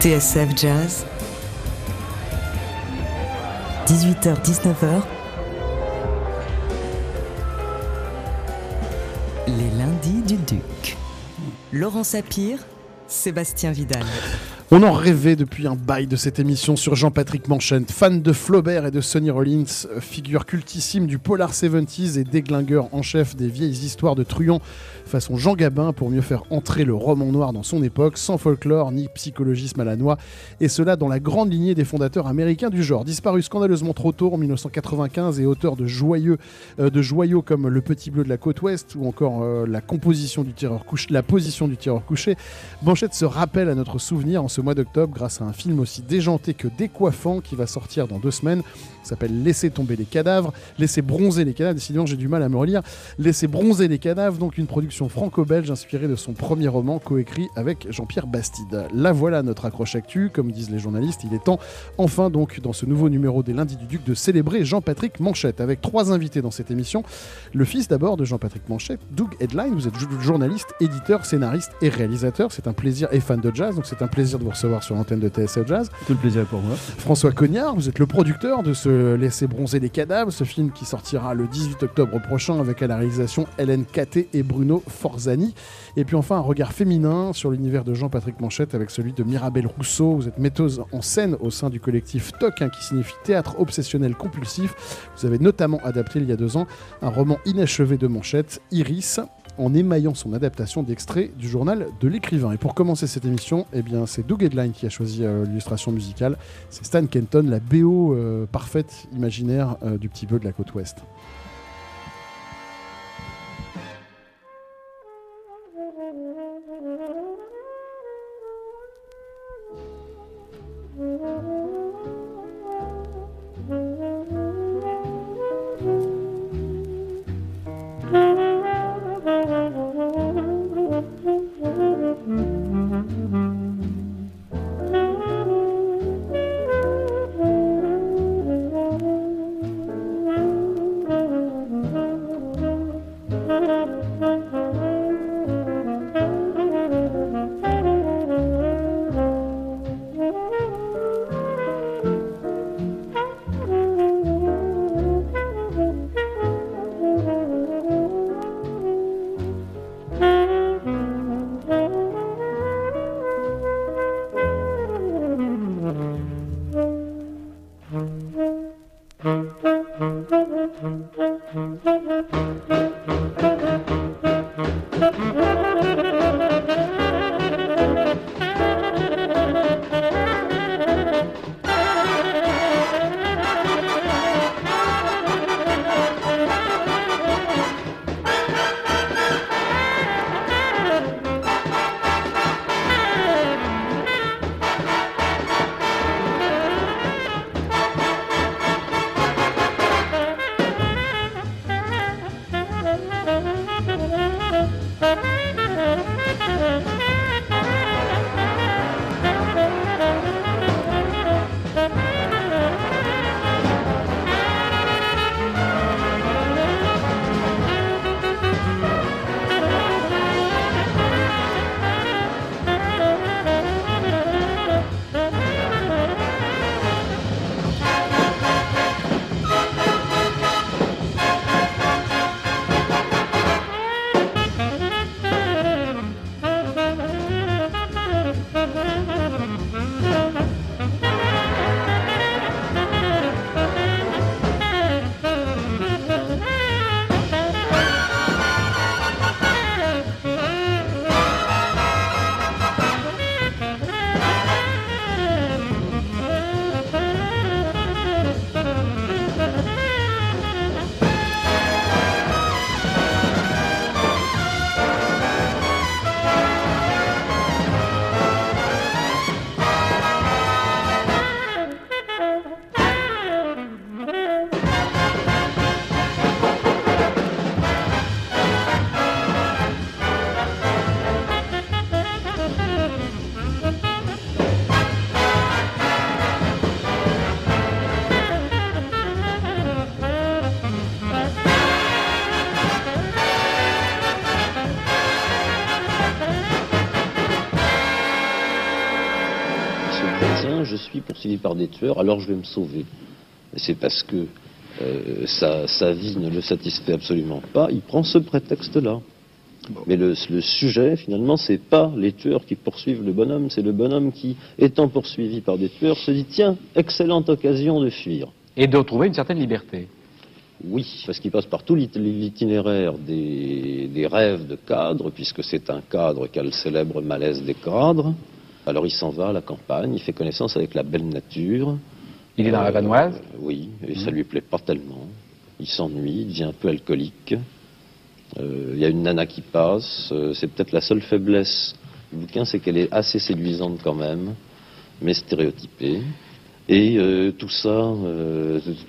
TSF Jazz, 18h-19h, les lundis du Duc. Laurent Sapir, Sébastien Vidal. On en rêvait depuis un bail de cette émission sur Jean-Patrick Manchette, fan de Flaubert et de Sonny Rollins, figure cultissime du polar 70s et déglingueur en chef des vieilles histoires de truands façon Jean Gabin pour mieux faire entrer le roman noir dans son époque, sans folklore ni psychologisme à la noix, et cela dans la grande lignée des fondateurs américains du genre. Disparu scandaleusement trop tôt en 1995 et auteur de, joyeux, euh, de joyaux comme Le Petit Bleu de la côte ouest ou encore euh, la composition du tireur position du tireur couché, Manchette se rappelle à notre souvenir en mois d'octobre grâce à un film aussi déjanté que décoiffant qui va sortir dans deux semaines s'appelle Laissez tomber les cadavres, Laissez bronzer les cadavres. Décidément, j'ai du mal à me relire. Laissez bronzer les cadavres, donc une production franco-belge inspirée de son premier roman coécrit avec Jean-Pierre Bastide. La voilà notre accroche actu, comme disent les journalistes. Il est temps, enfin, donc, dans ce nouveau numéro des Lundis du Duc, de célébrer Jean-Patrick Manchette avec trois invités dans cette émission. Le fils d'abord de Jean-Patrick Manchette, Doug Headline. Vous êtes journaliste, éditeur, scénariste et réalisateur. C'est un plaisir et fan de jazz, donc c'est un plaisir de vous recevoir sur l'antenne de TSL Jazz. Tout le plaisir pour moi. François Cognard, vous êtes le producteur de ce Laisser bronzer les cadavres, ce film qui sortira le 18 octobre prochain avec à la réalisation Hélène Caté et Bruno Forzani. Et puis enfin un regard féminin sur l'univers de Jean-Patrick Manchette avec celui de Mirabelle Rousseau. Vous êtes metteuse en scène au sein du collectif TOC, hein, qui signifie Théâtre Obsessionnel Compulsif. Vous avez notamment adapté il y a deux ans un roman inachevé de Manchette, Iris, en émaillant son adaptation d'extrait du journal de l'écrivain. Et pour commencer cette émission, eh c'est Doug Headline qui a choisi euh, l'illustration musicale. C'est Stan Kenton, la BO euh, parfaite, imaginaire euh, du petit bleu de la côte ouest. Mm-hmm. Poursuivi par des tueurs, alors je vais me sauver. C'est parce que euh, sa, vie ne le satisfait absolument pas, il prend ce prétexte-là. Mais le, sujet, finalement, c'est pas les tueurs qui poursuivent le bonhomme, c'est le bonhomme qui, étant poursuivi par des tueurs, se dit tiens, excellente occasion de fuir. Et de retrouver une certaine liberté. Oui, parce qu'il passe par tout l'itinéraire des, des, rêves de cadre, puisque c'est un cadre qui a le célèbre malaise des cadres. Alors il s'en va à la campagne, il fait connaissance avec la belle nature, il est dans la vanoise euh, Oui, et ça lui plaît pas tellement. Il s'ennuie, il devient un peu alcoolique. Euh, il y a une nana qui passe. Euh, c'est peut-être la seule faiblesse du bouquin, c'est qu'elle est assez séduisante quand même, mais stéréotypée. Et tout ça,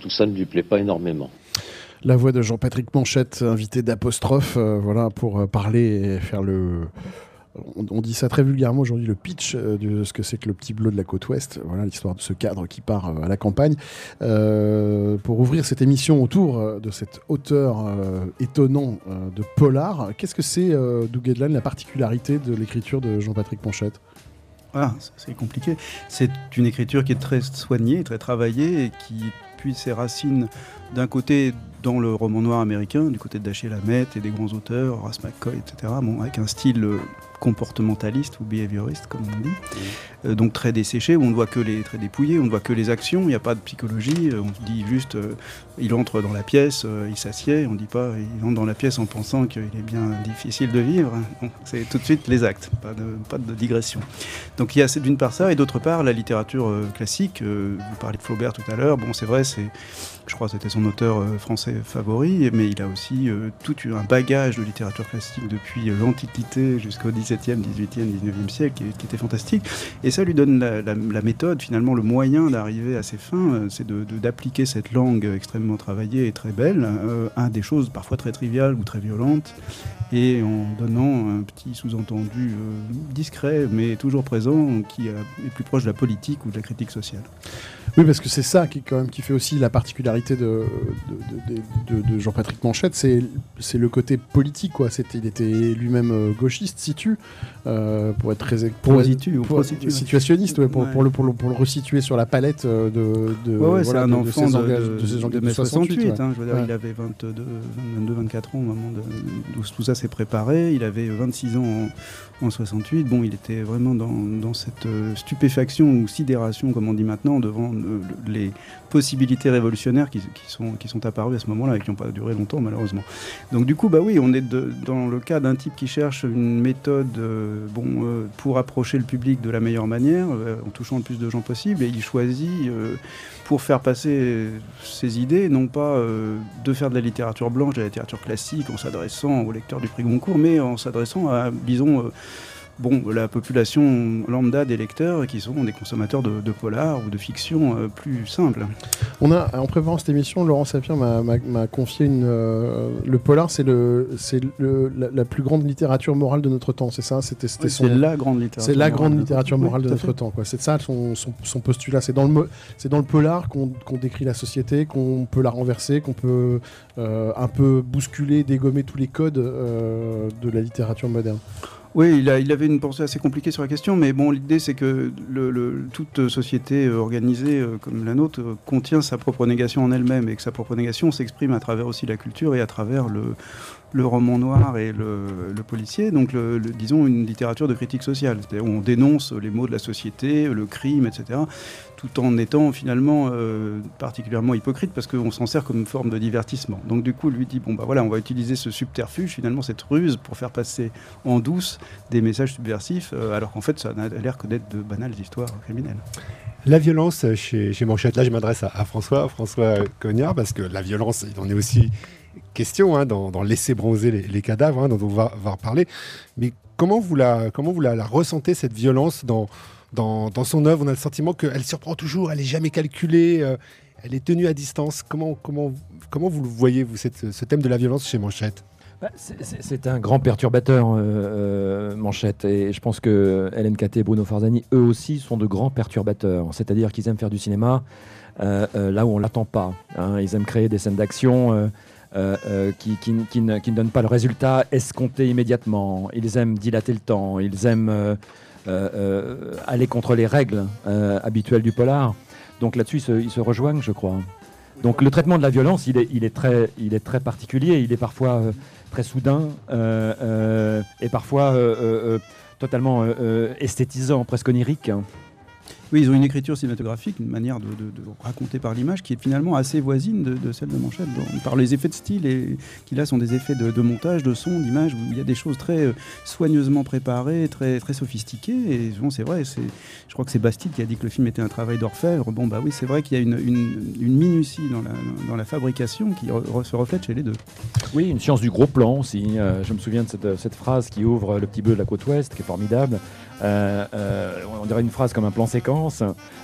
tout ça ne lui plaît pas énormément. La voix de Jean-Patrick Manchette, invité d'apostrophe, voilà, pour parler et faire le, on, dit ça très vulgairement aujourd'hui, le pitch euh, de ce que c'est que le petit bleu de la côte ouest. Voilà l'histoire de ce cadre qui part euh, à la campagne. Euh, pour ouvrir cette émission autour de cet auteur étonnant de polar, qu'est-ce que c'est, Doug Edland, la particularité de l'écriture de Jean-Patrick Ponchette ah, c'est compliqué. C'est une écriture qui est très soignée, très travaillée et qui puise ses racines d'un côté dans le roman noir américain, du côté de Dashiell Hammett et des grands auteurs, Horace McCoy, etc., avec un style comportementaliste ou behavioriste, comme on dit. Euh, donc très desséché, où on ne voit que les, très dépouillé, on ne voit que les actions, il n'y a pas de psychologie, euh, on dit juste, euh, il entre dans la pièce, il s'assied, on ne dit pas, il entre dans la pièce en pensant qu'il est bien difficile de vivre. c'est tout de suite les actes, pas de, pas de digression. Donc il y a d'une part ça, et d'autre part la littérature classique, vous parlez de Flaubert tout à l'heure, bon c'est vrai, c'est je crois que c'était son auteur français favori, mais il a aussi tout un bagage de littérature classique depuis l'Antiquité jusqu'au 17e, 18e, 19e siècle qui, était fantastique. Et ça lui donne la, méthode, finalement, le moyen d'arriver à ses fins, euh, c'est d'appliquer cette langue extrêmement travaillée et très belle euh, à des choses parfois très triviales ou très violentes, et en donnant un petit sous-entendu euh, discret, mais toujours présent, qui est plus proche de la politique ou de la critique sociale. Oui, parce que c'est ça qui, quand même, qui fait aussi la particularité de, de, Jean-Patrick Manchette, c'est le côté politique. Quoi. Il était lui-même gauchiste, situ, pour être très... Pour, situationniste, pour, pour, le, pour, le, pour, le, resituer sur la palette euh, de, de, ouais, voilà, un enfant de, de, de, 68. hein, je veux dire, il avait 22, 22, 24 ans au moment où tout ça s'est préparé. Il avait 26 ans en, en, 68. Bon, il était vraiment dans, cette euh, stupéfaction ou sidération, comme on dit maintenant, devant les possibilités révolutionnaires qui, sont, qui sont apparues à ce moment-là et qui n'ont pas duré longtemps, malheureusement. Donc, du coup, bah oui, on est dans le cas d'un type qui cherche une méthode euh, bon, pour approcher le public de la meilleure manière, euh, en touchant le plus de gens possible, et il choisit, euh, pour faire passer ses idées, non pas euh, de faire de la littérature blanche, de la littérature classique, en s'adressant aux lecteurs du prix Goncourt, mais en s'adressant à, disons, bon, la population lambda des lecteurs qui sont des consommateurs de, polar ou de fiction euh, plus simples. On a, en préparant cette émission, Laurent Sapir m'a confié une. Euh, le polar, c'est le, c'est la, la, plus grande littérature morale de notre temps, c'est ça? C'était C'est la grande littérature. C'est la grande littérature morale de notre temps, quoi. C'est ça son, son, postulat. C'est dans le, c'est dans le polar qu'on décrit la société, qu'on peut la renverser, qu'on peut euh, un peu bousculer, dégommer tous les codes de la littérature moderne. Oui, il, avait une pensée assez compliquée sur la question, mais bon, l'idée c'est que toute société organisée euh, comme la nôtre euh, contient sa propre négation en elle-même et que sa propre négation s'exprime à travers aussi la culture et à travers le, le roman noir et le, policier, donc le, disons une littérature de critique sociale, c'est-à-dire où on dénonce les maux de la société, le crime, etc., tout en étant finalement euh, particulièrement hypocrite parce qu'on s'en sert comme forme de divertissement. Donc du coup, lui dit bon bah voilà, on va utiliser ce subterfuge, finalement cette ruse pour faire passer en douce des messages subversifs, euh, alors qu'en fait ça n'a l'air que d'être de banales histoires criminelles. La violence chez, Manchette, là je m'adresse à, François, François Cognard, parce que la violence, il en est aussi question hein, dans, laisser bronzer les, cadavres, hein, dont on va, va reparler. Mais comment vous la, comment vous la, ressentez, cette violence dans, dans, son œuvre On a le sentiment qu'elle surprend toujours, elle n'est jamais calculée, euh, elle est tenue à distance. Comment, comment, comment vous le voyez, vous, ce thème de la violence chez Manchette? Bah, c'est un grand perturbateur, euh, euh, Manchette. Et je pense que Caté et Bruno Farzani, eux aussi, sont de grands perturbateurs. C'est-à-dire qu'ils aiment faire du cinéma là où on l'attend pas. Hein. Ils aiment créer des scènes d'action qui, ne, ne donnent pas le résultat escompté immédiatement. Ils aiment dilater le temps, ils aiment aller contre les règles euh, habituelles du polar. Donc là-dessus, ils se, rejoignent, je crois. Donc le traitement de la violence, il est, très, particulier, il est parfois euh, très soudain euh, euh, et parfois euh, euh, euh, totalement euh, euh, esthétisant, presque onirique. Oui, ils ont une écriture cinématographique, une manière de, raconter par l'image qui est finalement assez voisine de, celle de Manchette, par les effets de style et qui là sont des effets de, montage, de son, d'image, où il y a des choses très euh, soigneusement préparées, très, très sophistiquées. Et bon, c'est vrai, je crois que c'est Bastide qui a dit que le film était un travail d'orfèvre. Bon, bah oui, c'est vrai qu'il y a une, minutie dans la, fabrication qui se reflète chez les deux. Oui, une science du gros plan aussi. Euh, je me souviens de cette, cette phrase qui ouvre le petit bleu de la côte ouest, qui est formidable. Euh, euh, on dirait une phrase comme un plan séquence,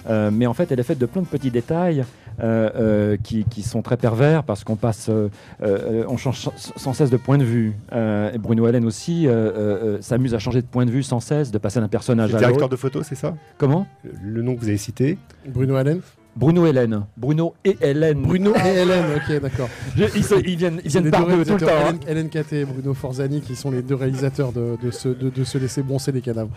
euh, mais en fait, elle est faite de plein de petits détails euh, euh, qui, qui sont très pervers parce qu'on passe, euh, euh, on change sans- cesse de point de vue. Euh, et Bruno Allen aussi euh, euh, euh, s'amuse à changer de point de vue sans cesse, de passer d'un personnage à directeur l'autre. de photo, c'est ça? Comment? Le nom que vous avez cité? Bruno Allen Bruno Hélène. Bruno et Hélène. Bruno et Hélène, ok, d'accord. Ils, viennent, ils viennent par deux tout le temps. réalisateurs, hein. Hélène, Hélène Caté et Bruno Forzani, qui sont les deux réalisateurs de, de se, de, de se laisser bronzer les cadavres.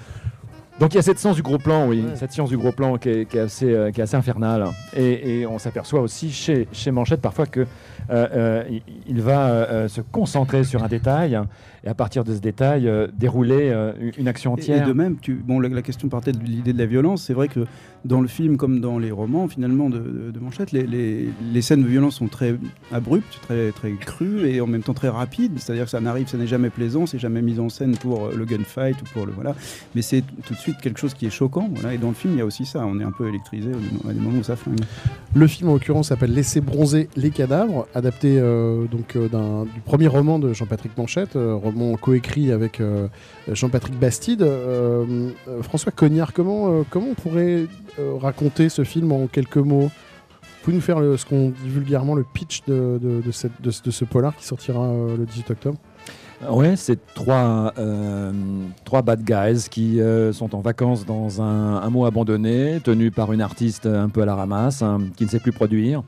Donc il y a cette science du gros plan, oui, Ouais. cette science du gros plan qui est, qui est assez, euh, qui est assez infernale. Et, et on s'aperçoit aussi chez, chez Manchette parfois que euh, euh, il, va euh, se concentrer sur un détail et à partir de ce détail euh, dérouler euh, une action entière. Et de même, tu, bon, la, la question partait de l'idée de la violence. C'est vrai que dans le film, comme dans les romans, finalement, de, de- de Manchette, les, les- les scènes de violence sont très abruptes, très, très crues et en même temps très rapides. C'est-à-dire que ça n'arrive, ça n'est jamais plaisant, c'est jamais mis en scène pour euh, le gunfight ou pour le voilà. Mais c'est tout de suite quelque chose qui est choquant. Voilà. Et dans le film, il y a aussi ça. On est un peu électrisé au- à des moments où ça flingue. Le film, en l'occurrence, s'appelle Laisser bronzer les cadavres, adapté euh, donc euh, du premier roman de Jean-Patrick Manchette, euh, roman coécrit avec euh, Jean-Patrick Bastide. Euh, euh, François Cognard, comment, comment on pourrait raconter ce film en quelques mots? Vous pouvez nous faire ce qu'on dit vulgairement le pitch de, ce- polar qui sortira le 18 octobre? Ouais, c'est trois, trois bad guys qui sont en vacances dans un, mot abandonné, tenu par une artiste un peu à la ramasse, hein, qui ne sait plus produire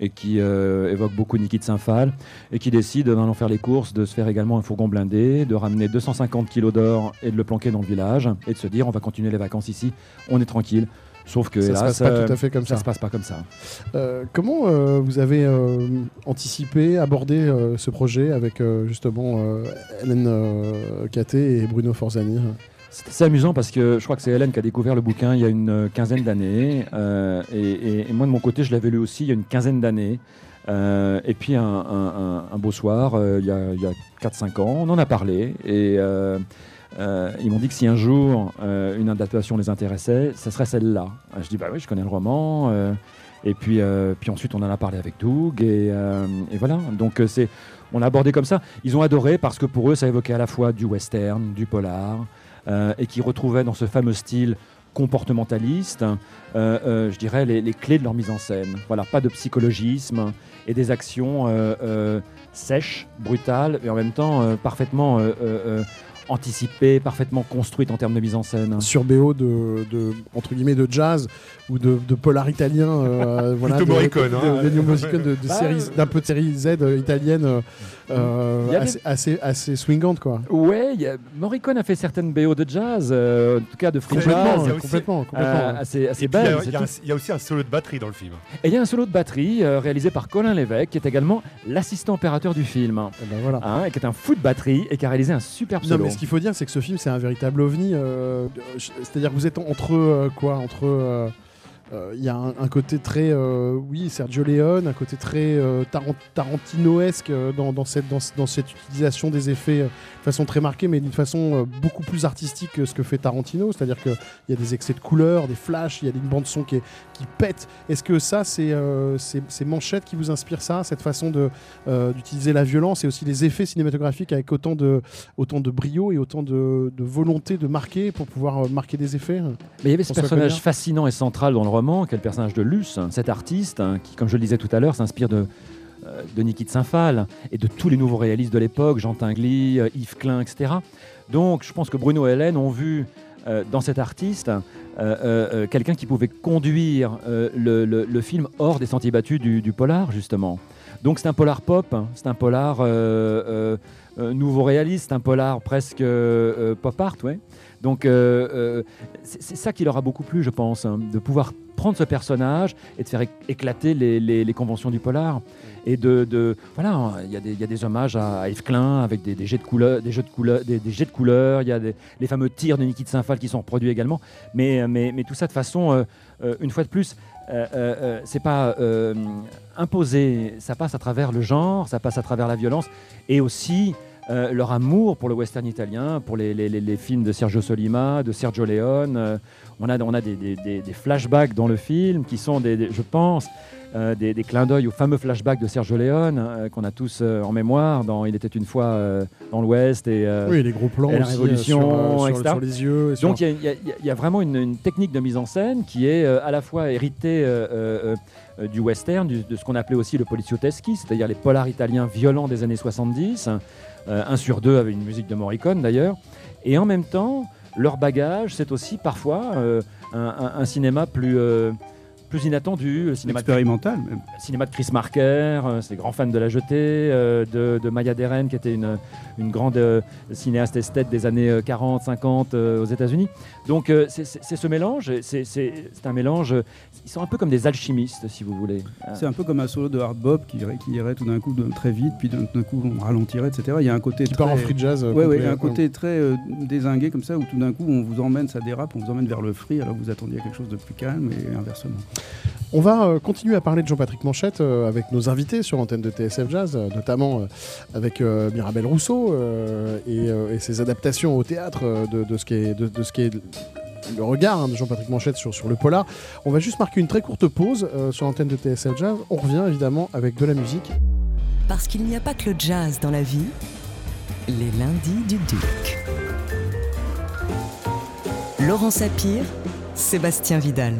et qui euh, évoque beaucoup Niki de Saint-Phal et qui décide, en allant faire les courses, de se faire également un fourgon blindé, de ramener 250 kilos d'or et de le planquer dans le village et de se dire on va continuer les vacances ici, on est tranquille. Sauf que Ça se hélas, passe pas euh, tout à fait comme ça ça. se passe pas comme ça. Euh, comment euh, vous avez euh, anticipé, abordé ce projet avec justement Hélène Caté et Bruno Forzani? C'est amusant parce que je crois que c'est Hélène qui a découvert le bouquin il y a une euh, quinzaine d'années. euh, et, moi, de mon côté, je l'avais lu aussi il y a une quinzaine d'années. Euh, et puis, un, beau soir, il y a, a 4-5 ans, on en a parlé. Et ils m'ont dit que si un jour une adaptation les intéressait, ce serait celle-là. Je dis, bah oui, je connais le roman. et puis, puis ensuite, on en a parlé avec Doug. Et, voilà. Donc, c'est, on l'a abordé comme ça. Ils ont adoré parce que pour eux, ça évoquait à la fois du western, du polar, et qui retrouvaient dans ce fameux style comportementaliste, euh, euh, je dirais, les, les clés de leur mise en scène. Voilà, pas de psychologisme et des actions euh, euh, sèches, brutales, et en même temps euh, parfaitement euh, euh, euh, anticipées, parfaitement construites en termes de mise en scène. sur BO de, de entre guillemets de jazz ou de, de polar italien euh, voilà Plutôt de- Morricone, de- hein. de- de Morricone, de, de Bah, euh, d'un peu de série Z euh, italienne euh, euh, avait- assez, assez assez swingante quoi Ouais, il y a- Morricone a fait certaines BO de jazz, euh, en tout cas de free complètement jazz, il y a aussi- complètement, complètement. euh, assez, assez Et puis, il y, belle. il y a y aussi un solo de batterie dans le film. Et il y a un solo de batterie euh, réalisé par Colin Lévesque, qui est également l'assistant opérateur du film, Eh ben voilà hein, et qui est un fou de batterie et qui a réalisé un superbe Non, solo. mais ce qu'il faut dire, c'est que ce film, c'est un véritable ovni. euh, C'est-à-dire que vous êtes entre euh, quoi Entre. Euh, Il y a un, un côté très, euh, oui, Sergio Leone, un côté très euh, Tarant- Tarantinoesque dans, dans cette, dans, dans cette utilisation des effets de façon très marquée, mais d'une façon beaucoup plus artistique que ce que fait Tarantino. C'est-à-dire qu'il y a des excès de couleurs, des flashs, il y a une bande-son qui, est- qui pète. Est-ce que ça, c'est euh, c'est- c'est Manchette qui vous inspire ça, cette façon d'utiliser la violence et aussi les effets cinématographiques avec autant de, autant de brio et autant de, de volonté de marquer pour pouvoir marquer des effets? Mais il y avait ce personnage fascinant et central dans le roman, qui personnage de Luce, hein, cet artiste hein, qui, comme je le disais tout à l'heure, s'inspire de, euh, de Niki de Saint-Phal et de tous les nouveaux réalistes de l'époque, Jean Tinguely, euh, Yves Klein, etc. Donc je pense que Bruno et Hélène ont vu euh, dans cet artiste quelqu'un qui pouvait conduire le, le- film hors des sentiers battus du, polar, justement. Donc c'est un polar pop, hein. c'est un polar nouveau réaliste, un polar presque pop art, ouais. Donc c'est c'est ça qui leur a beaucoup plu, je pense, de pouvoir prendre ce personnage et de faire éc- éclater les, les- les conventions du polar. Et de, de- voilà, il y, a des- il y a des hommages à, Yves Klein avec des, des jets de couleurs, des jeux de couleurs, des, des jets de couleurs. Il y a des- les fameux tirs de Niki de Saint-Phal qui sont reproduits également. Mais, mais, mais tout ça de façon, euh, euh, une fois de plus, euh, euh, c'est pas imposé. Ça passe à travers le genre, ça passe à travers la violence et aussi euh, leur amour pour le western italien, pour les, les- les- les films de Sergio Solima, de Sergio Leone. Euh, on a, on a des, des- des- des flashbacks dans le film qui sont, des, je pense, euh, des, clins d'œil aux fameux flashbacks de Sergio Leone qu'on a tous en mémoire dans Il était une fois dans l'Ouest et Oui, les gros plans et la Révolution, sur, sur- etc. sur les yeux. et sur- Donc il y y, y a- vraiment une, une technique de mise en scène qui est à la fois héritée du western, de ce qu'on appelait aussi le polizioteschi, c'est-à-dire les polars italiens violents des années 70, euh, un sur deux avec une musique de Morricone d'ailleurs, et en même temps leur bagage c'est aussi parfois euh, un, cinéma plus euh, plus inattendu, le cinéma de Expérimental, même. cinéma de Chris Marker, euh, c'est des grands fans de La Jetée, euh, de, de Maya Deren, qui était une, une grande euh, cinéaste esthète des années euh, 40, 50 euh, aux États-Unis. Donc euh, c'est ce mélange, c'est un mélange, ils sont un peu comme des alchimistes, si vous voulez. Euh, C'est un peu comme un solo de hard bop qui irait, qui irait tout d'un coup de- très vite, puis d'un d'un coup on ralentirait, etc. Il y a un côté qui très... part en free jazz. Ouais, ouais, complet. un côté très euh, dézingué comme ça, où tout d'un coup on vous emmène, ça dérape, on vous emmène vers le free alors que vous attendiez quelque chose de plus calme et inversement. On va euh, continuer à parler de Jean-Patrick Manchette euh, avec nos invités sur l'antenne de TSF Jazz, euh, notamment avec Mirabel Rousseau et, ses adaptations au théâtre de, ce qui est, de, de ce qui est le regard hein, de Jean-Patrick Manchette sur, le polar. On va juste marquer une très courte pause sur l'antenne de TSF Jazz. On revient évidemment avec de la musique. Parce qu'il n'y a pas que le jazz dans la vie, les lundis du Duc. Laurent Sapir, Sébastien Vidal.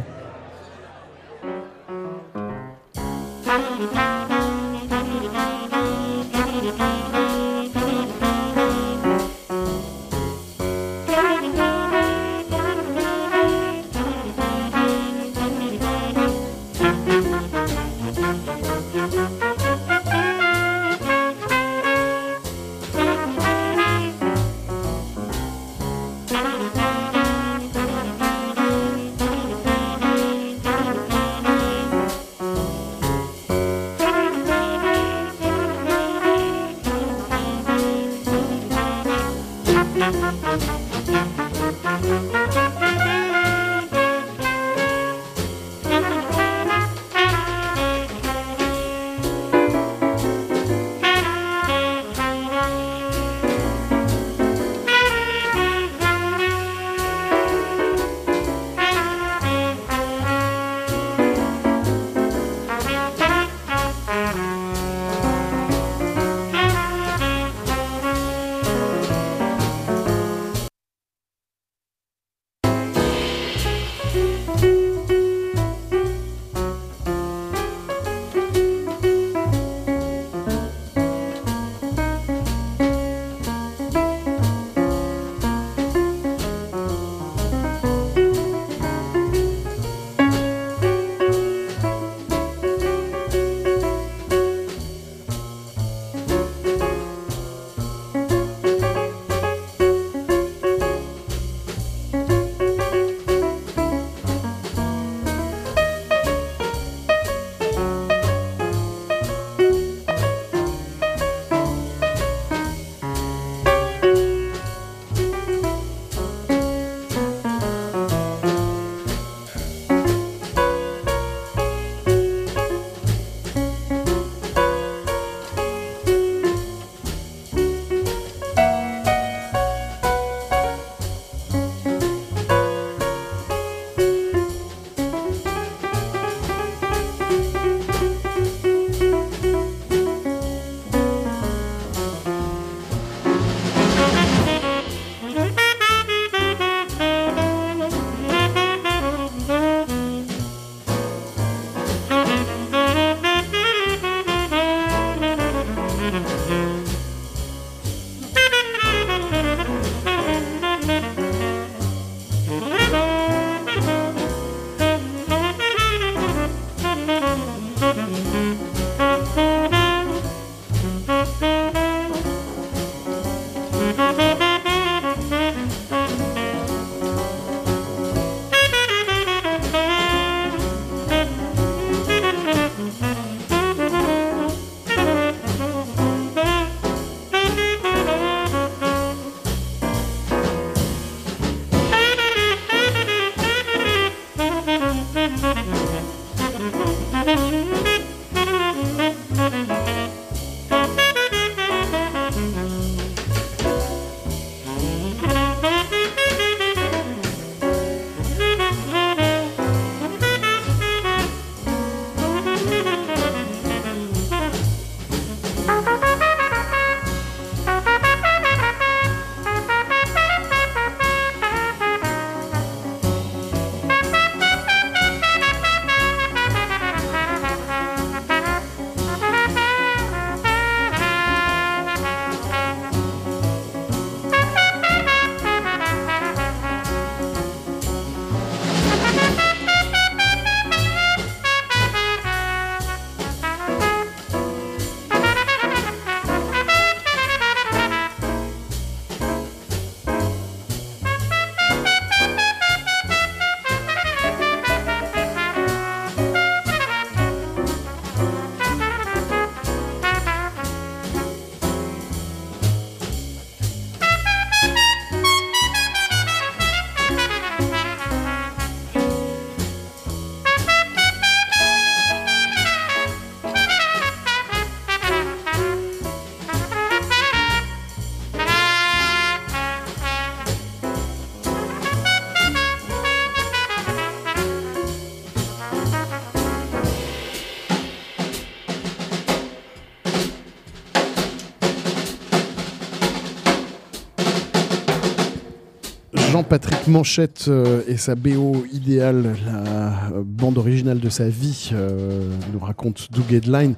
Manchette euh, et sa BO idéale, la euh, bande originale de sa vie, euh, nous raconte Doug Headline,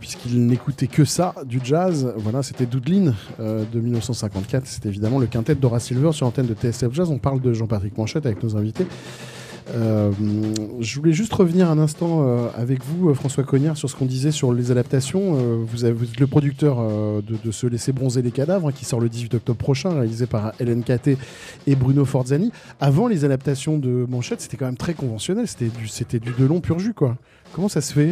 puisqu'il n'écoutait que ça, du jazz. Voilà, c'était Doudline de 1954. C'était évidemment le quintet d'Ora Silver sur l'antenne de TSF Jazz. On parle de Jean-Patrick Manchette avec nos invités. Euh, je voulais juste revenir un instant euh, avec vous, euh, François Cognard, sur ce qu'on disait sur les adaptations. Vous, êtes le producteur de, de Se laisser bronzer les cadavres, hein, qui sort le 18 octobre prochain, réalisé par Hélène Caté et Bruno Forzani. Avant les adaptations de Manchette, c'était quand même très conventionnel. C'était du, c'était du Delon pur jus, quoi. Comment ça se fait?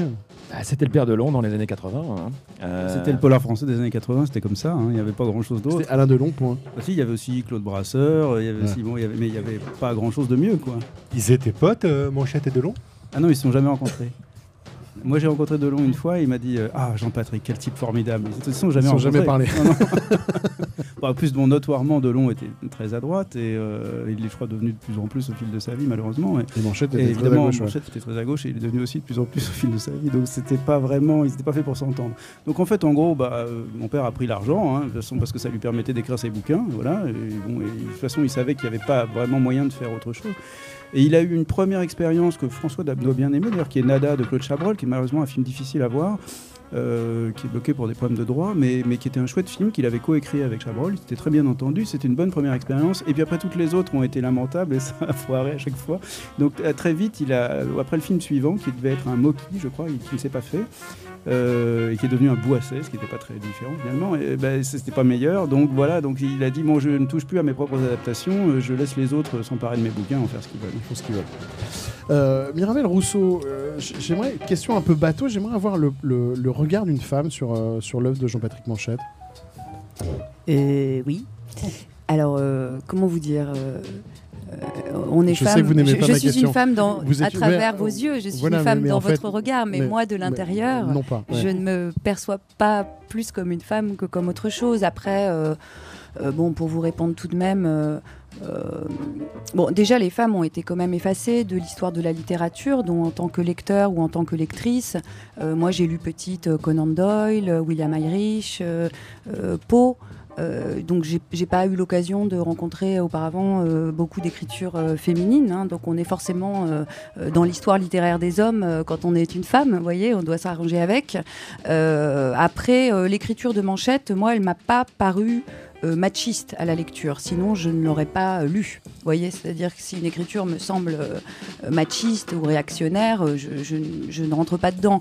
Ah, C'était le père de Long dans les années 80. hein. Euh, C'était le polar français des années 80, c'était comme ça, hein, il n'y avait pas grand-chose d'autre. C'était Alain Delon, point. Ah, si, il y avait aussi Claude Brasseur, il y avait Ouais. aussi, bon, il y avait, mais il n'y avait pas grand-chose de mieux. quoi. Ils étaient potes, euh, Manchette et Delon? Ah non, ils ne se sont jamais rencontrés. Moi, j'ai rencontré Delon une fois, et il m'a dit euh, Ah, Jean-Patrick, quel type formidable. Ils ne se sont jamais Ils sont jamais parlé. Non, non. Bon, en plus, bon, notoirement, Delon était très à droite, et euh, il est, je crois, devenu de plus en plus au fil de sa vie, malheureusement. Et, Et Manchette et était très à gauche. ouais. Manchette était très à gauche, et il est devenu aussi de plus en plus au fil de sa vie. Donc, c'était pas vraiment, ils n'étaient pas faits pour s'entendre. Donc, en fait, en gros, bah, euh, mon père a pris l'argent, hein, de toute façon, parce que ça lui permettait d'écrire ses bouquins, voilà. Et, bon, et de toute façon, il savait qu'il n'y avait pas vraiment moyen de faire autre chose. Et il a eu une première expérience que François doit bien aimer, d'ailleurs, qui est Nada de Claude Chabrol, qui est malheureusement un film difficile à voir. euh, qui est bloqué pour des problèmes de droit, mais, qui était un chouette film qu'il avait coécrit avec Chabrol. Il s'était très bien entendu, c'était une bonne première expérience. Et puis après, toutes les autres ont été lamentables et ça a foiré à chaque fois. Donc euh, très vite, il a, après le film suivant, qui devait être un Moki, je crois, qui ne s'est pas fait, euh, et qui est devenu un Boisset, ce qui n'était pas très différent finalement, et ben, c'était pas meilleur. Donc voilà, donc il a dit bon, je ne touche plus à mes propres adaptations, euh, je laisse les autres s'emparer de mes bouquins, en faire ce qu'ils veulent. Ils font ce qu'ils veulent. Euh, Mirabel Rousseau, euh, j'aimerais, question un peu bateau, j'aimerais avoir le, le- le regard d'une femme sur, euh, sur l'œuvre de Jean-Patrick Manchette. Euh, oui. Alors, euh, comment vous dire On est Je sais femme. que vous n'aimez je pas je ma suis question. une femme dans, Vous à travers vos yeux. Je suis voilà, une femme mais- mais dans fait- votre regard, mais, mais- moi, de l'intérieur, ouais. je ne me perçois pas plus comme une femme que comme autre chose. Après, euh, euh, bon, pour vous répondre tout de même. euh, bon, déjà, les femmes ont été quand même effacées de l'histoire de la littérature, dont en tant que lecteur ou en tant que lectrice, moi j'ai lu petite Conan Doyle, William Irish, Poe. Euh, donc j'ai pas eu l'occasion de rencontrer auparavant euh, beaucoup d'écritures euh, féminines. hein. donc on est forcément dans l'histoire littéraire des hommes quand on est une femme. Vous voyez, on doit s'arranger avec. Après, l'écriture de Manchette, moi, elle m'a pas paru machiste à la lecture. Sinon, je ne l'aurais pas lu. Vous voyez, c'est-à-dire que si une écriture me semble machiste ou réactionnaire, je, je ne- rentre pas dedans.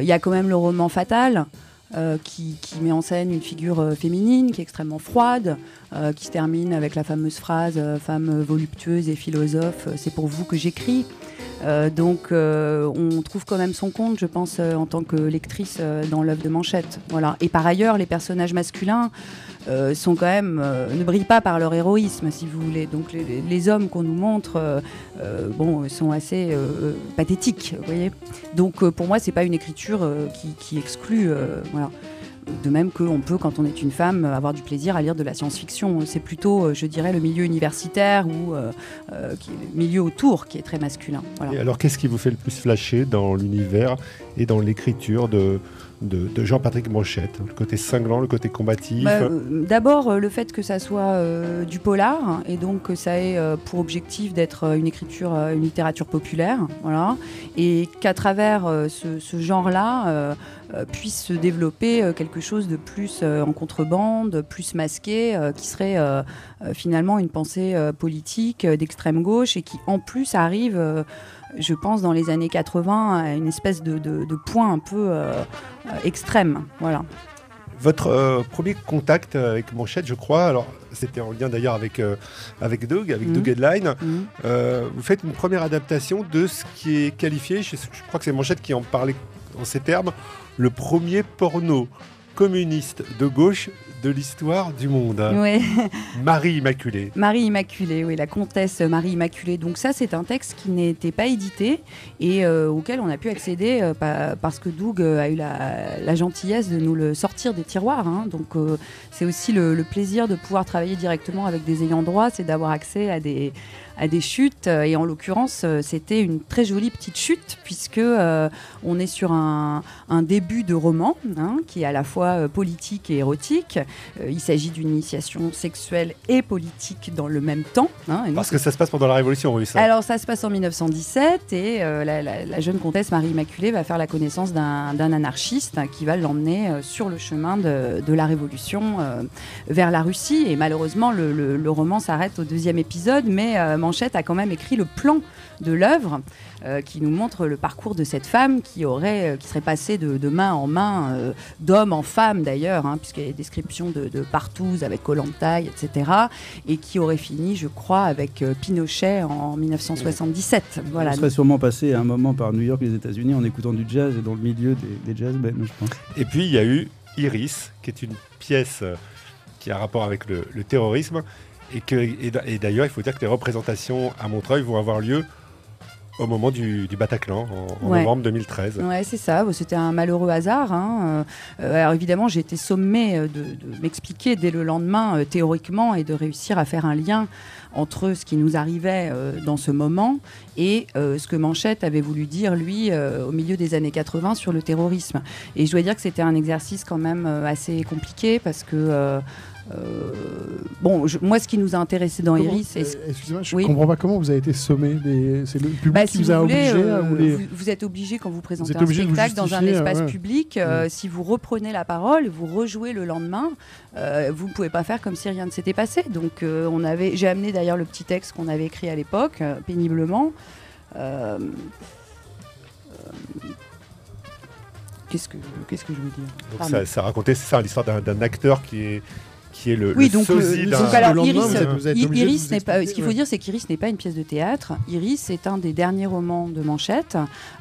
Il y a quand même le roman Fatal. Euh, qui, qui met en scène une figure euh, féminine qui est extrêmement froide, euh, qui se termine avec la fameuse phrase euh, Femme voluptueuse et philosophe, euh, c'est pour vous que j'écris. Donc on trouve quand même son compte, je pense, en tant que lectrice dans l'œuvre de Manchette. Voilà. Et par ailleurs, les personnages masculins sont quand même ne brillent pas par leur héroïsme, si vous voulez. Donc les, hommes qu'on nous montre, bon, sont assez pathétiques, voyez. Donc pour moi, c'est pas une écriture qui, qui exclut, voilà. De même qu'on peut, quand on est une femme, avoir du plaisir à lire de la science-fiction. C'est plutôt, euh, je dirais, le milieu universitaire ou euh, euh, qui le milieu autour qui est très masculin. Voilà. Et alors, qu'est-ce qui vous fait le plus flasher dans l'univers et dans l'écriture de, de, de Jean-Patrick Manchette? Le côté cinglant, le côté combatif? Bah, euh, D'abord, euh, le fait que ça soit euh, du polar et donc que ça ait pour objectif d'être une écriture, une littérature populaire, voilà, et qu'à travers ce, ce genre-là puisse se développer euh, quelque chose de plus euh, en contrebande, plus masqué, euh, qui serait euh, euh, finalement une pensée euh, politique euh, d'extrême gauche et qui en plus arrive. euh, je pense dans les années 80 à une espèce de, de- de point un peu euh, euh, extrême, voilà. Votre euh, premier contact avec Manchette, je crois, alors c'était en lien d'ailleurs avec, euh, avec Doug, avec Mhm. Doug Headline, Mhm. euh, vous faites une première adaptation de ce qui est qualifié, je, je crois que c'est Manchette qui en parlait en ces termes, le premier porno communiste de gauche de l'histoire du monde. Marie Immaculée. Marie Immaculée, oui, la comtesse Marie Immaculée. Donc ça, c'est un texte qui n'était pas édité et euh, auquel on a pu accéder euh, pa- parce que Doug euh, a eu la, la gentillesse de nous le sortir des tiroirs. hein. Donc euh, c'est aussi le, le plaisir de pouvoir travailler directement avec des ayants droit, c'est d'avoir accès à des, à des chutes. euh, Et en l'occurrence, euh, c'était une très jolie petite chute, puisque euh, on est sur un, un début de roman hein, qui est à la fois politique et érotique. Euh, il s'agit d'une initiation sexuelle et politique dans le même temps. hein. Parce que ça se passe pendant la Révolution russe. alors ça se passe en 1917 et euh, la, la- la jeune comtesse Marie Immaculée va faire la connaissance d'un anarchiste hein, qui va l'emmener sur le chemin de, de la Révolution vers la Russie. Et malheureusement, le, le- le roman s'arrête au deuxième épisode, mais Manchette a quand même écrit le plan de l'œuvre euh, qui nous montre le parcours de cette femme qui aurait, euh, qui serait passée de, de main en main, euh, d'homme en femme d'ailleurs, hein, puisqu'il y a des descriptions de, de partous avec Kollontai, etc. Et qui aurait fini, je crois, avec euh, Pinochet en 1977. Voilà. On serait sûrement passé à un moment par New York, les États-Unis, en écoutant du jazz et dans le milieu des, des jazz bands, je pense. Et puis, il y a eu Iris, qui est une pièce qui a rapport avec le, le terrorisme. Et, que, d'ailleurs, il faut dire que les représentations à Montreuil vont avoir lieu au moment du, du Bataclan, en, en Ouais. novembre 2013. Ouais, c'est ça. C'était un malheureux hasard. hein. Euh, alors évidemment, j'ai été sommée euh, de, de m'expliquer dès le lendemain euh, théoriquement et de réussir à faire un lien entre ce qui nous arrivait euh, dans ce moment et euh, ce que Manchette avait voulu dire, lui, euh, au milieu des années 80 sur le terrorisme. Et je dois dire que c'était un exercice quand même euh, assez compliqué parce que... euh, bon, je- moi, ce qui nous a intéressé dans Comment- Iris, euh, Excusez-moi, je Oui. comprends pas comment vous avez été sommé. des- C'est le public Bah, qui vous a voulez, obligé à euh, vous les- vous, vous êtes obligé quand vous présentez un spectacle dans un espace ouais. public, euh, si vous reprenez la parole, vous rejouez le lendemain, euh, vous ne pouvez pas faire comme si rien ne s'était passé. Donc euh, on avait, j'ai amené d'ailleurs le petit texte qu'on avait écrit à l'époque, euh, péniblement. Euh, euh, Qu'est-ce que, qu'est-ce que je veux dire? Donc Pardon. ça, ça racontait, c'est ça, l'histoire d'un acteur qui est, qui est le, Oui, le donc, le- sosie donc alors, le lendemain, Iris, vous êtes- n'est pas. expliquer, Ce qu'il faut ouais. dire, c'est qu'Iris n'est pas une pièce de théâtre. Iris est un des derniers romans de Manchette,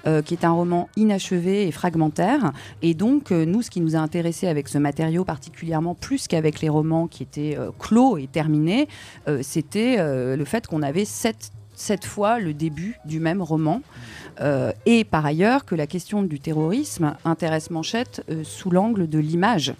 euh, qui est un roman inachevé et fragmentaire. Et donc, euh, nous, ce qui nous a intéressé avec ce matériau particulièrement, plus qu'avec les romans qui étaient euh, clos et terminés, euh, c'était euh, le fait qu'on avait sept cette fois le début du même roman. Euh, et par ailleurs, que la question du terrorisme intéresse Manchette euh, sous l'angle de l'image.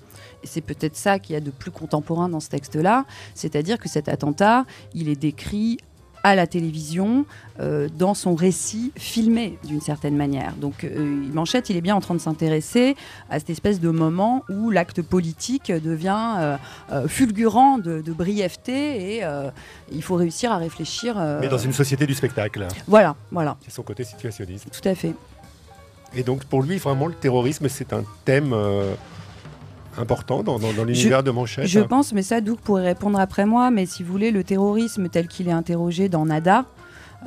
Et c'est peut-être ça qu'il y a de plus contemporain dans ce texte-là, c'est-à-dire que cet attentat, il est décrit à la télévision, euh, dans son récit filmé d'une certaine manière. Donc euh, Manchette, il est bien en train de s'intéresser à cette espèce de moment où l'acte politique devient euh, fulgurant de, de brièveté et il faut réussir à réfléchir. Mais dans une société du spectacle. Voilà, voilà, C'est son côté situationniste. tout à fait. Et donc, pour lui, vraiment, le terrorisme, c'est un thème important dans, dans- dans l'univers de Manchette. Je hein? pense, mais ça, Doug pourrait répondre après moi, mais si vous voulez, le terrorisme tel qu'il est interrogé dans Nada,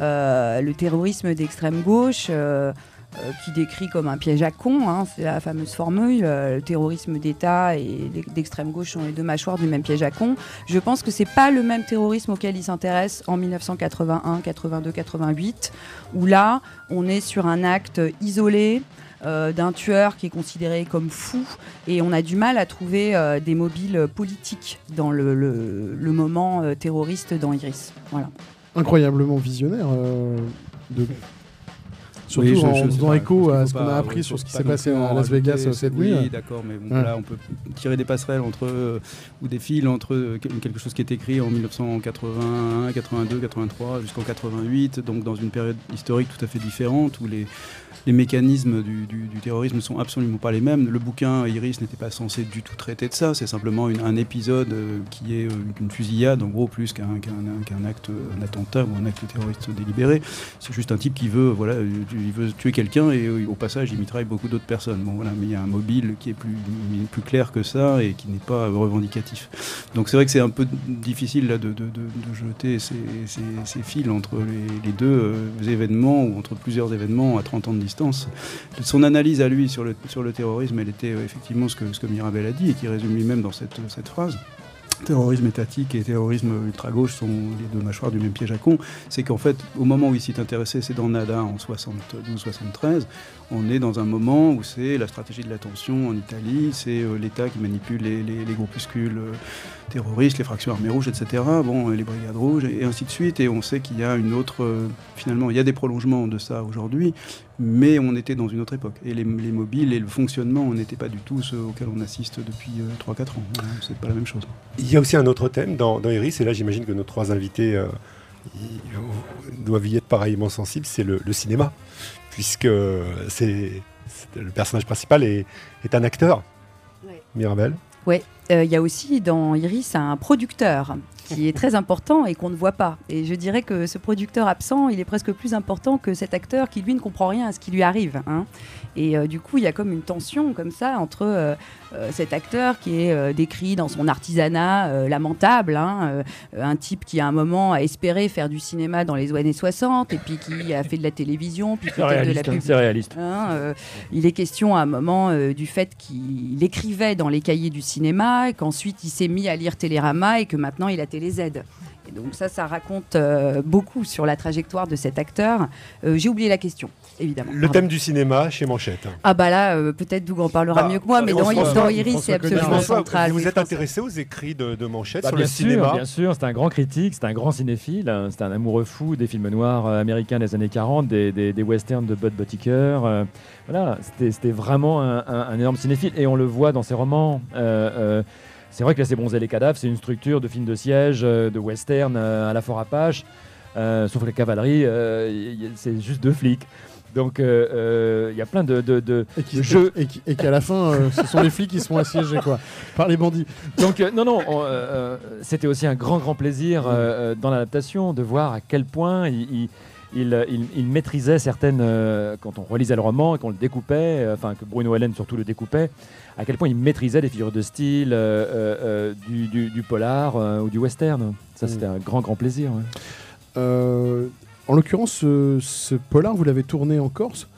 euh, le terrorisme d'extrême gauche, euh, euh, qui décrit comme un piège à con, hein, c'est la fameuse formule, le terrorisme d'État et d'extrême gauche sont les deux mâchoires du même piège à con. Je pense que c'est pas le même terrorisme auquel il s'intéresse en 1981, 82, 88, où là, on est sur un acte isolé. Euh, d'un tueur qui est considéré comme fou et on a du mal à trouver euh, des mobiles politiques dans le, le- le moment euh, terroriste dans Iris. Voilà. incroyablement visionnaire. euh, de... Surtout Oui, je- en je faisant pas, écho à ce qu'on a appris ouais, sur ce qui s'est passé à en Las Vegas cette nuit. Oui, d'accord, mais bon, Ouais. là, on peut tirer des passerelles entre euh, ou des fils entre euh, quel- quelque chose qui est écrit en 1981, 82, 83 jusqu'en 88, donc dans une période historique tout à fait différente où les les mécanismes du, du- du terrorisme sont absolument pas les mêmes. Le bouquin Iris n'était pas censé du tout traiter de ça. C'est simplement un épisode euh, qui est euh, une fusillade, en gros, plus qu'un acte, un attentat ou un acte terroriste délibéré. C'est juste un type qui veut, voilà, euh, il veut tuer quelqu'un et euh, au passage il mitraille beaucoup d'autres personnes. Bon, voilà, mais il y a un mobile qui est plus, clair que ça et qui n'est pas euh, revendicatif. Donc c'est vrai que c'est un peu difficile là, de, jeter ces, fils entre les, les deux euh, événements ou entre plusieurs événements à 30 ans de distance. Son analyse à lui sur le, terrorisme, elle était euh, effectivement ce que, Mirabel a dit et qui résume lui-même dans cette, cette phrase. Terrorisme étatique et terrorisme ultra-gauche sont les deux mâchoires du même piège à con. C'est qu'en fait, au moment où il s'est intéressé, c'est dans Nada en 72-73, on est dans un moment où c'est la stratégie de l'attention en Italie, c'est euh, l'État qui manipule les, les- les groupuscules euh, terroristes, les fractions armées rouges, etc. Bon, les brigades rouges et, ainsi de suite. Et on sait qu'il y a une autre, euh, finalement, il y a des prolongements de ça aujourd'hui, mais on était dans une autre époque. Et les, les mobiles et le fonctionnement n'étaient pas du tout ceux auxquels on assiste depuis euh, 3-4 ans. C'est pas la même chose. Il y a aussi un autre thème dans, dans Iris, et là j'imagine que nos trois invités doivent y être pareillement sensibles, c'est le cinéma, puisque c'est le personnage principal est, est un acteur. Ouais. Mirabel. Ouais, euh, il y a aussi dans Iris un producteur qui est très important et qu'on ne voit pas. Et je dirais que ce producteur absent, il est presque plus important que cet acteur qui, lui, ne comprend rien à ce qui lui arrive. hein. Et euh, du coup, il y a comme une tension comme ça entre euh, cet acteur qui est décrit dans son artisanat lamentable, hein, un type qui à un moment a espéré faire du cinéma dans les années 60 et puis qui a fait de la télévision, puis peut-être de la hein, pub C'est réaliste. Hein, il est question à un moment du fait qu'il écrivait dans les cahiers du cinéma, et qu'ensuite il s'est mis à lire Télérama et que maintenant il a Télé Z. Et donc ça, ça raconte euh, beaucoup sur la trajectoire de cet acteur. Euh, J'ai oublié la question, évidemment. Le Pardon. thème du cinéma chez Manchette. Ah bah là, euh, peut-être Doug en parlera Bah, mieux que moi, mais dans, François- dans Iris, c'est absolument. François, central. vous êtes intéressé aux écrits de, de Manchette Bah, sur bien le sûr, cinéma bien sûr, c'est un grand critique, c'est un grand cinéphile, hein, c'est un amoureux fou des films noirs euh, américains des années 40, des, des- des westerns de Bud Buttiker. euh, voilà, c'était vraiment un, un- un énorme cinéphile et on le voit dans ses romans. Euh, euh, c'est vrai que là, c'est Bronzer les cadavres, c'est une structure de film de siège, euh, de western euh, à la fort Apache, euh, sauf que la cavalerie, euh, c'est juste deux flics. Donc euh, euh, il y a plein de, de- de- Et qui- de jeux et qui- et qu'à la fin, euh, ce sont les flics qui sont assiégés quoi, par les bandits. Donc euh, non, non, on, euh, euh, c'était aussi un grand, grand plaisir euh, euh, dans l'adaptation de voir à quel point il, il- il, il- il maîtrisait certaines, euh, quand on relisait le roman et qu'on le découpait, euh, enfin que Bruno Hélène surtout le découpait, à quel point il maîtrisait les figures de style euh, euh, euh, du, du- du polar euh, ou du western. Ça, Mm. c'était un grand, grand plaisir. ouais. Euh, en l'occurrence, ce, ce polar, vous l'avez tourné en Corse,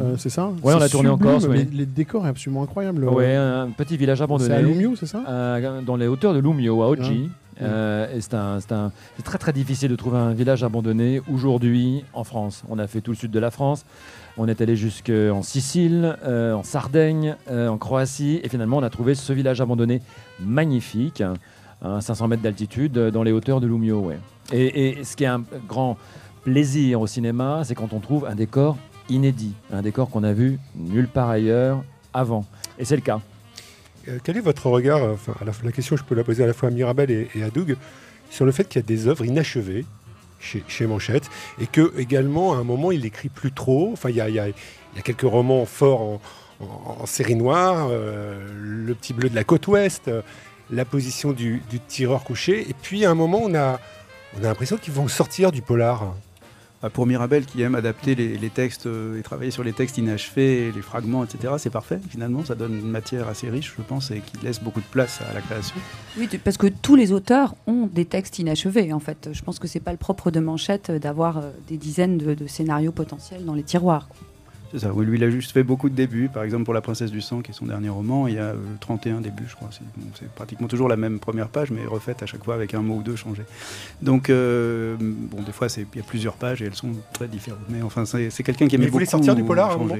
euh, c'est ça Ouais, on l'a tourné en Corse, Les, oui. les décors sont absolument incroyables. Ouais, un petit village abandonné. c'est à Lumio, c'est ça Euh, dans les hauteurs de Lumio, à Oggi. Ah. Euh, c'est un- un- très très difficile de trouver un village abandonné aujourd'hui en France. On a fait tout le sud de la France, on est allé jusqu'en Sicile, en Sardaigne, en Croatie, et finalement on a trouvé ce village abandonné magnifique, hein, à 500 mètres d'altitude, dans les hauteurs de Lumio. Ouais. Et, et ce qui est un grand plaisir au cinéma, c'est quand on trouve un décor inédit, un décor qu'on a vu nulle part ailleurs avant. Et c'est le cas. Euh, Quel est votre regard, euh, enfin, la, question je peux la poser à la fois à Mirabel et, à Doug, sur le fait qu'il y a des œuvres inachevées chez, Manchette et que également à un moment il écrit plus trop? Enfin, il y a, quelques romans forts en, série noire, euh, Le Petit Bleu de la côte ouest, La position du, du tireur couché. Et puis à un moment on a, on a l'impression qu'ils vont sortir du polar. Ah, Pour Mirabel qui aime adapter les, textes euh, et travailler sur les textes inachevés, les fragments, etc., c'est parfait. Finalement, ça donne une matière assez riche, je pense, et qui laisse beaucoup de place à la création. Oui, parce que tous les auteurs ont des textes inachevés, en fait. Je pense que c'est pas le propre de Manchette euh, d'avoir euh, des dizaines de, scénarios potentiels dans les tiroirs. C'est ça. Oui, lui, il a juste fait beaucoup de débuts. Par exemple, pour La Princesse du Sang, qui est son dernier roman, il y a euh, 31 débuts, je crois. C'est bon, c'est pratiquement toujours la même première page, mais refaite à chaque fois avec un mot ou deux changé. Donc, euh, bon, des fois, il y a plusieurs pages et elles sont très différentes. Mais enfin, c'est c'est quelqu'un qui aimait Mais il voulait beaucoup sortir du polar moment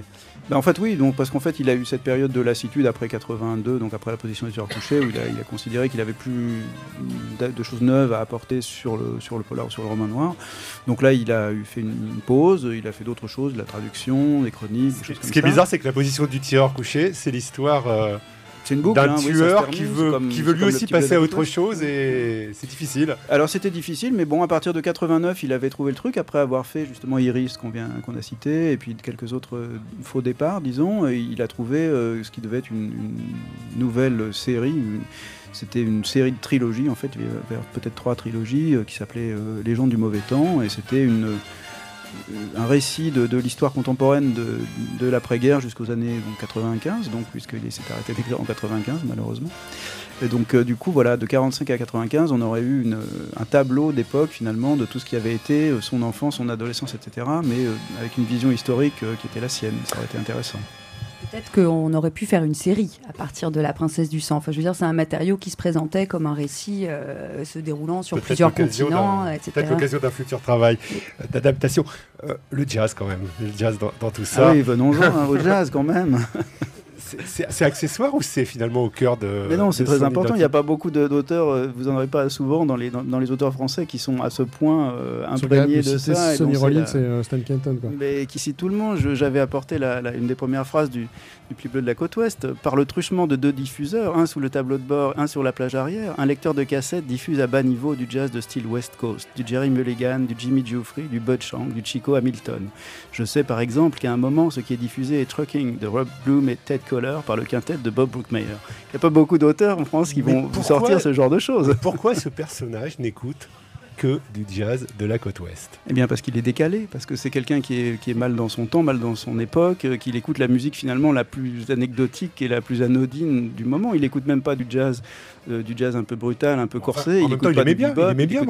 Ben, en fait, oui, donc, parce qu'en fait, il a eu cette période de lassitude après 82, donc après la position des tueurs couchés, où il a, il a considéré qu'il avait plus de, de choses neuves à apporter sur le, sur le polar ou sur le roman noir. Donc là, il a eu fait une, une pause, il a fait d'autres choses, de la traduction, des Ce qui est bizarre, c'est que la position du tireur couché, c'est l'histoire euh, d'un hein, oui, tueur termine, qui veut, comme- qui veut lui aussi passer à autre chose et c'est difficile. Alors c'était difficile, mais bon, à partir de 89, il avait trouvé le truc après avoir fait justement Iris qu'on vient qu'on a cité, et puis quelques autres euh, faux départs, disons. il a trouvé euh, ce qui devait être une, une nouvelle série. une- C'était une série de trilogies, en fait, peut-être trois trilogies qui s'appelaient euh, Légende du mauvais temps, et c'était une un récit de, l'histoire contemporaine de, l'après-guerre jusqu'aux années donc, 95, donc puisqu'il s'est arrêté d'écrire en 95 malheureusement. Et donc euh, du coup voilà, de 45 à 95, on aurait eu un tableau d'époque finalement de tout ce qui avait été euh, son enfance, son adolescence, etc. Mais euh, avec une vision historique qui était la sienne, ça aurait été intéressant. Peut-être qu'on aurait pu faire une série à partir de La Princesse du Sang. Enfin, je veux dire, c'est un matériau qui se présentait comme un récit euh, se déroulant sur plusieurs continents, etc. Peut-être l'occasion d'un futur travail euh, d'adaptation. Euh, le jazz quand même, le jazz dans, dans tout Ah ça. oui, venons-en hein, au jazz quand même. c'est- c'est c'est accessoire ou c'est finalement au cœur de. Mais non, c'est très important. Il n'y a pas beaucoup de- d'auteurs, euh, vous en aurez pas souvent dans les, dans, dans les auteurs français qui sont à ce point euh, imprégnés de ça. Sonny c'est Rollins la- et euh, Stan Kenton. Quoi. mais qui cite tout le monde. Je- J'avais apporté la- la- une des premières phrases du, du Plus bleu de la côte ouest. Par le truchement de deux diffuseurs, un sous le tableau de bord, un sur la plage arrière, un lecteur de cassette diffuse à bas niveau du jazz de style West Coast, du Jerry Mulligan, du Jimmy Giuffre, du Bud Shank, du Chico Hamilton. Je sais par exemple qu'à un moment, ce qui est diffusé est Trucking de Rob Bloom et Ted Par le quintet de Bob Brookmeyer. Il n'y a pas beaucoup d'auteurs en France qui Mais vont pourquoi- sortir ce genre de choses. Pourquoi ce personnage n'écoute que du jazz de la côte ouest? Eh bien parce qu'il est décalé, parce que c'est quelqu'un qui est, qui est mal dans son temps, mal dans son époque, euh, qu'il écoute la musique finalement la plus anecdotique et la plus anodine du moment. Il écoute même pas du jazz, euh, du jazz un peu brutal, un peu Enfin, corsé. en il même écoute temps, il pas aimait bien, il bebop, aimait bien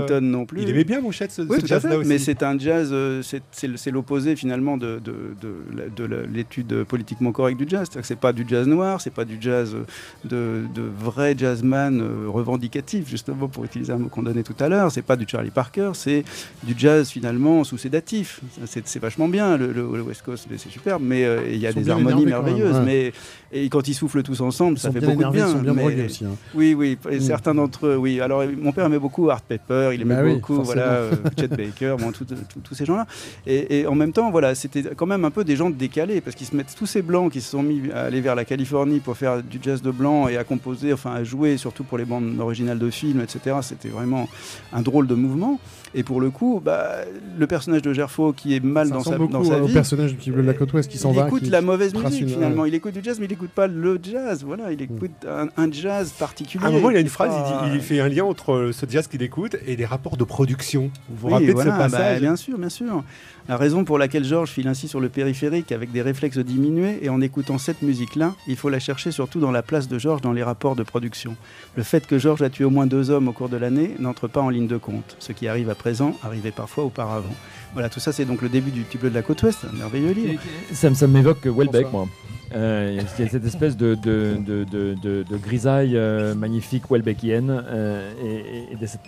Ellington non plus. Il aimait bien Manchette, ce, Oui, ce jazz-là aussi. Mais c'est un jazz, euh, c'est- l'opposé finalement de, de, de la- de la- l'étude politiquement correcte du jazz. C'est-à-dire que C'est pas du jazz noir, c'est pas du jazz euh, de, de vrai jazzman euh, revendicatif, justement pour utiliser un mot qu'on donnait tout à l'heure. C'est pas du Charlie Parker, c'est du jazz finalement sous sédatif. C'est vachement bien, le, le- le West Coast, c'est superbe, mais euh, il y a des harmonies énervés quand même, merveilleuses. ouais. Mais et quand ils soufflent tous ensemble, Ils ça fait beaucoup énervés, de bien. ils sont bien mais- aussi. hein. Oui, oui, et Mm. certains d'entre eux, oui. Alors, mon père aimait beaucoup Art Pepper, il aimait Bah beaucoup, voilà, euh, Chet Baker, bon, tous ces gens-là. Et, et en même temps, voilà, c'était quand même un peu des gens décalés, parce qu'ils se mettent tous ces blancs qui se sont mis à aller vers la Californie pour faire du jazz de blanc et à composer, enfin à jouer, surtout pour les bandes originales de films, etc. C'était vraiment un drôle de mouvement. Et pour le coup, bah, le personnage de Gerfo qui est mal Ça dans sa, ressemble dans beaucoup sa au vie. personnage du Petit Bleu de la côte ouest qui s'en il va. écoute qui- la mauvaise musique une- finalement. Il écoute du jazz, mais il écoute pas le jazz. Voilà, il écoute un, un jazz particulier. À un moment, il a une phrase, pas- il, dit- il fait un lien entre ce jazz qu'il écoute et les rapports de production. Vous vous Oui, rappelez voilà, de ce bah, Bien sûr, bien sûr. La raison pour laquelle Georges file ainsi sur le périphérique avec des réflexes diminués et en écoutant cette musique-là, il faut la chercher surtout dans la place de Georges dans les rapports de production. Le fait que Georges a tué au moins deux hommes au cours de l'année n'entre pas en ligne de compte. Ce qui arrive à présent arrivait parfois auparavant. Voilà, tout ça c'est donc le début du Petit Bleu de la Côte Ouest, un merveilleux livre. Ça, m'évoque Welbeck, moi. Euh, Il y a- il y a cette espèce de, de, de, de, de- de grisaille euh, magnifique Welbeckienne euh, et, et de, cette,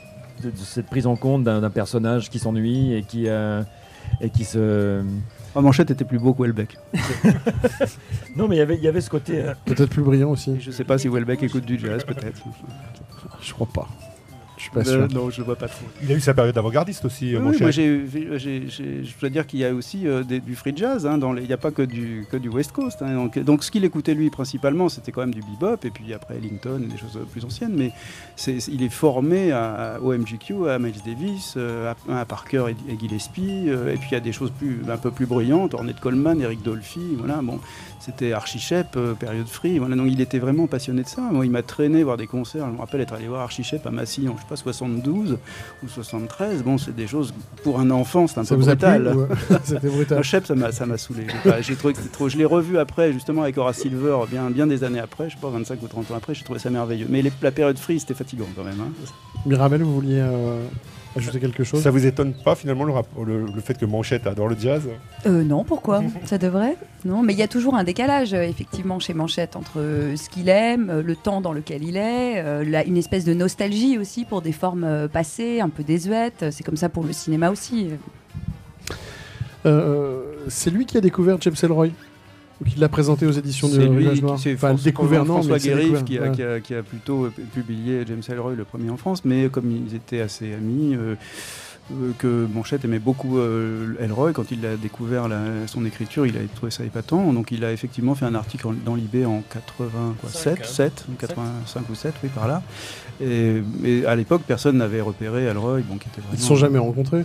de- de cette prise en compte d'un d'un personnage qui s'ennuie et qui, euh, et qui se. Oh, Manchette était plus beau que Welbeck. Non, mais il y avait- il y avait ce côté. euh, Peut-être plus brillant aussi. Je sais pas si Welbeck écoute du jazz, peut-être. Je crois pas. Je suis pas Euh, non, je le vois pas trop. Il a eu sa période avant-gardiste aussi, Oui, mon oui, cher. moi j'ai, j'ai- j'ai- je dois dire qu'il y a aussi euh, des- du free jazz. hein, dans les- il n'y a pas que du, que du West Coast. hein, donc, donc ce qu'il écoutait lui principalement, c'était quand même du bebop et puis après Ellington et des choses plus anciennes. Mais c'est, il est formé à, à- au MGQ, à Miles Davis, euh, à, à Parker et, et Gillespie. euh, et puis il y a des choses plus, un peu plus brillantes. Ornette Coleman, Eric Dolphy. Voilà, bon, c'était Archie Shepp, euh, période free. Voilà, donc il était vraiment passionné de ça. Moi, il m'a traîné voir des concerts. Je me rappelle être allé voir Archie Shepp à Massillon, je sais pas 72 ou 73. Bon, c'est des choses pour un enfant, c'est un Ça peu vous brutal. ou- C'était brutal. Le Shep, ça m'a, ça m'a saoulé. J'ai, trouvé que c'était trop. Je l'ai revu après, justement, avec Horace Silver, bien, bien des années après, je sais pas, 25 ou 30 ans après, j'ai trouvé ça merveilleux. Mais les- la période free, c'était fatigant quand même. hein. Mirabel, vous vouliez euh, ajouter quelque chose Ça vous étonne pas finalement le, le, le fait que Manchette adore le jazz Euh, non, pourquoi? Ça devrait? Non, mais il y a toujours un décalage, euh, effectivement, chez Manchette, entre euh, ce qu'il aime, euh, le temps dans lequel il est, la- une espèce de nostalgie aussi pour des formes passées, un peu désuètes. C'est comme ça pour le cinéma aussi. Euh, c'est lui qui a découvert James Ellroy Ou qui l'a présenté aux éditions de C'est lui, Village Noir qui- c'est Enfin, François- François Guérif qui, a, ouais. qui a- qui a plutôt euh, publié James Ellroy, le premier en France, mais comme ils étaient assez amis, euh, euh, que Manchette aimait beaucoup euh, Elroy. Quand il a découvert la- son écriture, il a trouvé ça épatant. Donc il a effectivement fait un article en- dans l'IB en 87, 7, 85 ou 7, oui, par là. Et, et à l'époque, personne n'avait repéré Elroy. Bon, qui était vraiment... Ils se sont jamais rencontrés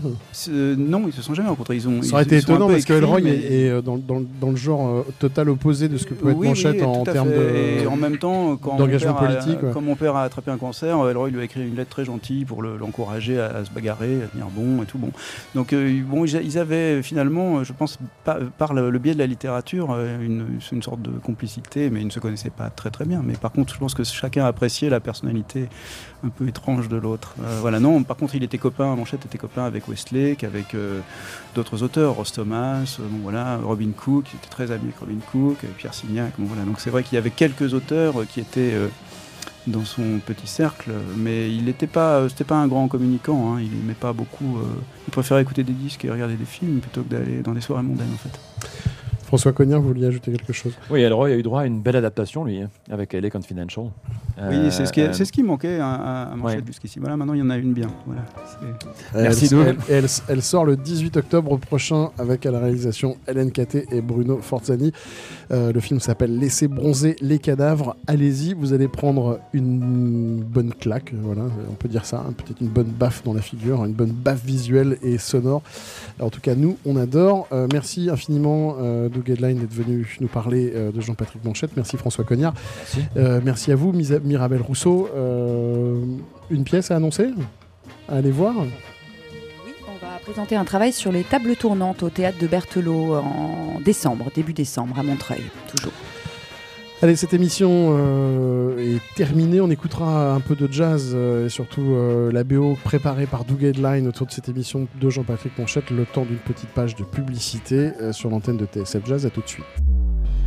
euh, Non, ils se sont jamais rencontrés. Ils ont, Ça aurait été étonnant parce que Elroy mais- est, est, euh, dans, dans- dans le genre euh, total opposé de ce que peut être oui, Manchette oui, en termes de. Et en même temps, quand mon, père a- politique, ouais. quand mon père a attrapé un cancer, Elroy lui a écrit une lettre très gentille pour le- l'encourager à, à se bagarrer, à tenir bon et tout. Bon. Donc, euh, bon, ils avaient finalement, je pense, par, par le, le biais de la littérature, une, une sorte de complicité, mais ils ne se connaissaient pas très très bien. Mais par contre, je pense que chacun appréciait la personnalité un peu étrange de l'autre. Euh, voilà, non, par contre, il était copain, Manchette était copain avec Westlake, avec euh, d'autres auteurs, Ross Thomas, euh, voilà, Robin Cook, il était très ami avec Robin Cook, Pierre Signac, bon, voilà. Donc c'est vrai qu'il y avait quelques auteurs qui étaient dans son petit cercle, mais il n'était pas, pas un grand communicant, hein, il n'aimait pas beaucoup, il préférait écouter des disques et regarder des films plutôt que d'aller dans des soirées mondaines en fait. François Cognard, vous vouliez ajouter quelque chose? Oui, Elroy a eu droit à une belle adaptation, lui, hein, avec LA Confidential. Oui, c'est ce, qui, Euh, c'est ce qui manquait à, à, à Manchette ouais. jusqu'ici. Voilà, maintenant il y en a une bien. Voilà, c'est- Merci, elle, elle, elle- elle sort le 18 octobre prochain avec à la réalisation Hélène Caté et Bruno Forzani. Euh, le film s'appelle Laissez bronzer les cadavres. Allez-y, vous allez prendre une bonne claque, voilà, on peut dire ça, hein, peut-être une bonne baffe dans la figure, une bonne baffe visuelle et sonore. En tout cas, nous, on adore. Euh, merci infiniment, euh, Doug Headline, d'être venu nous parler euh, de Jean-Patrick Manchette. Merci François Cognard. Merci. Euh, merci à vous, Misa- Mirabel Rousseau. Euh, une pièce à annoncer à aller voir? Oui, on va présenter un travail sur les tables tournantes au théâtre de Berthelot en décembre, début décembre, à Montreuil, toujours. Allez, cette émission euh, est terminée. On écoutera un peu de jazz euh, et surtout euh, la BO préparée par Doug Headline autour de cette émission de Jean-Patrick Manchette, le temps d'une petite page de publicité sur l'antenne de TSF Jazz. À tout de suite.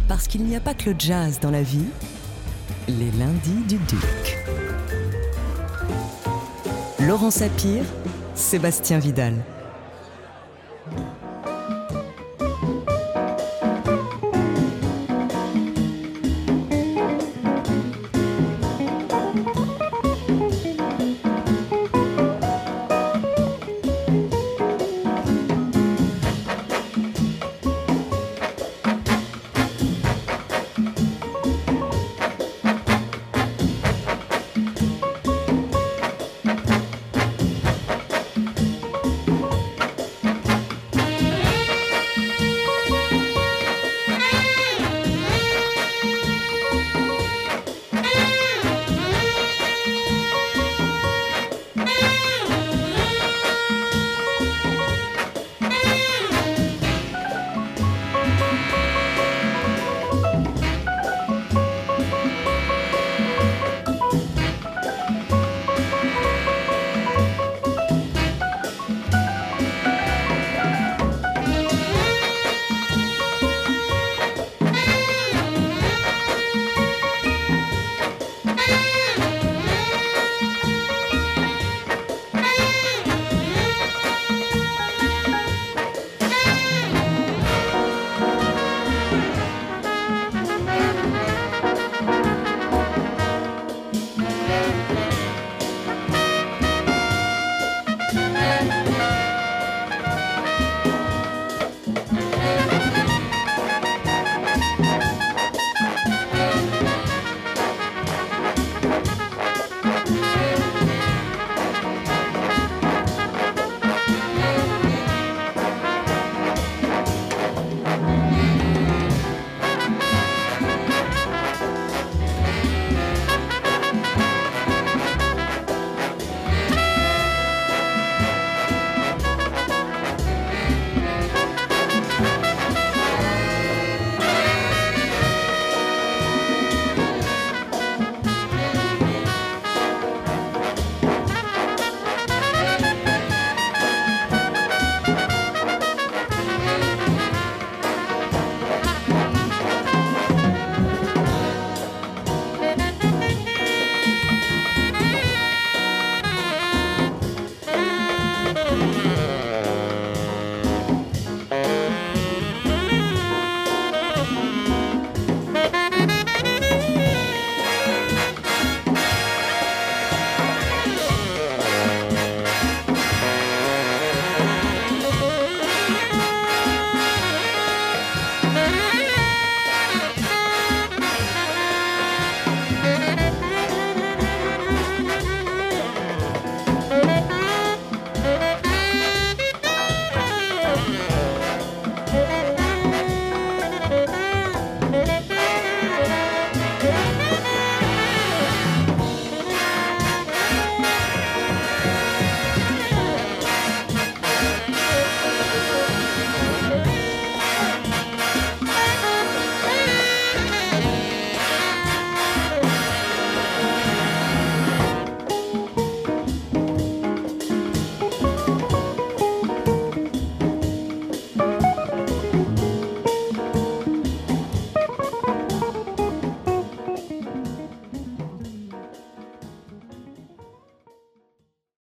Parce qu'il n'y a pas que le jazz dans la vie, les lundis du Duc. Laurent Sapir, Sébastien Vidal.